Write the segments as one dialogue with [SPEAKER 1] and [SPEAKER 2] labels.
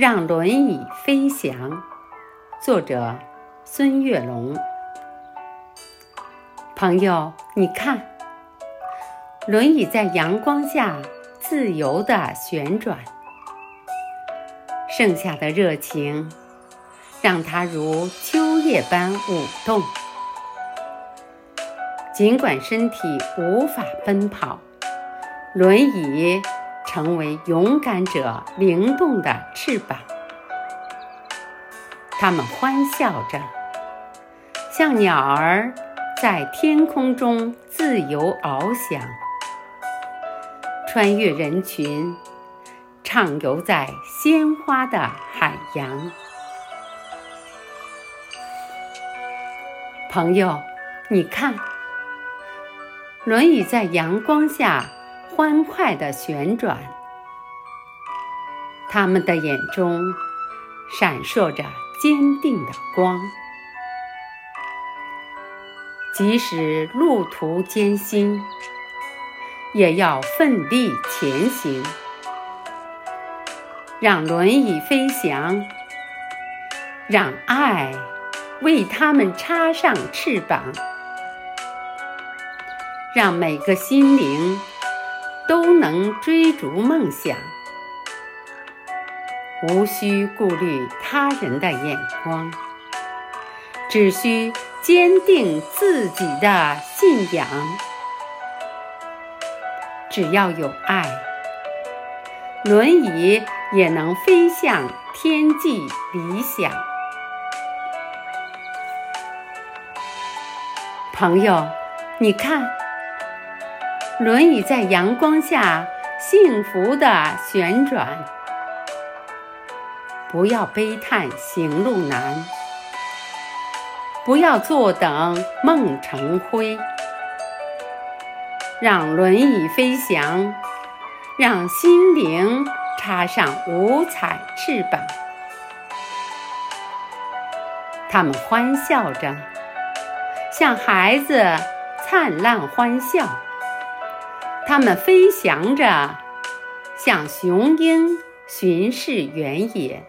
[SPEAKER 1] 让轮椅飞翔。作者：孙月龙。朋友，你看，轮椅在阳光下自由地旋转，剩下的热情让它如秋叶般舞动。尽管身体无法奔跑，轮椅。成为勇敢者灵动的翅膀，它们欢笑着，像鸟儿在天空中自由翱翔，穿越人群，畅游在鲜花的海洋。朋友，你看，轮椅在阳光下。欢快的旋转，他们的眼中闪烁着坚定的光。即使路途艰辛，也要奋力前行。让轮椅飞翔，让爱为他们插上翅膀，让每个心灵。都能追逐梦想，无需顾虑他人的眼光，只需坚定自己的信仰。只要有爱，轮椅也能飞向天际理想。朋友，你看。轮椅在阳光下幸福地旋转，不要悲叹行路难，不要坐等梦成灰，让轮椅飞翔，让心灵插上五彩翅膀，他们欢笑着，像孩子灿烂欢笑。它们飞翔着，像雄鹰巡视原野。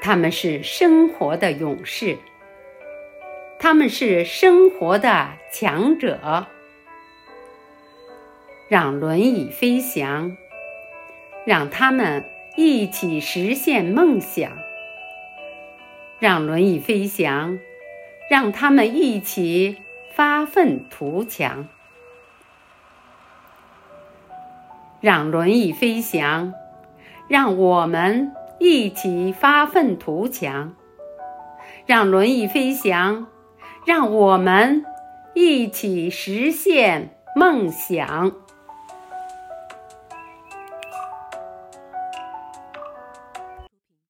[SPEAKER 1] 他们是生活的勇士，他们是生活的强者。让轮椅飞翔，让他们一起实现梦想。让轮椅飞翔，让他们一起。发愤图强，让轮椅飞翔，让我们一起发愤图强。让轮椅飞翔，让我们一起实现梦想。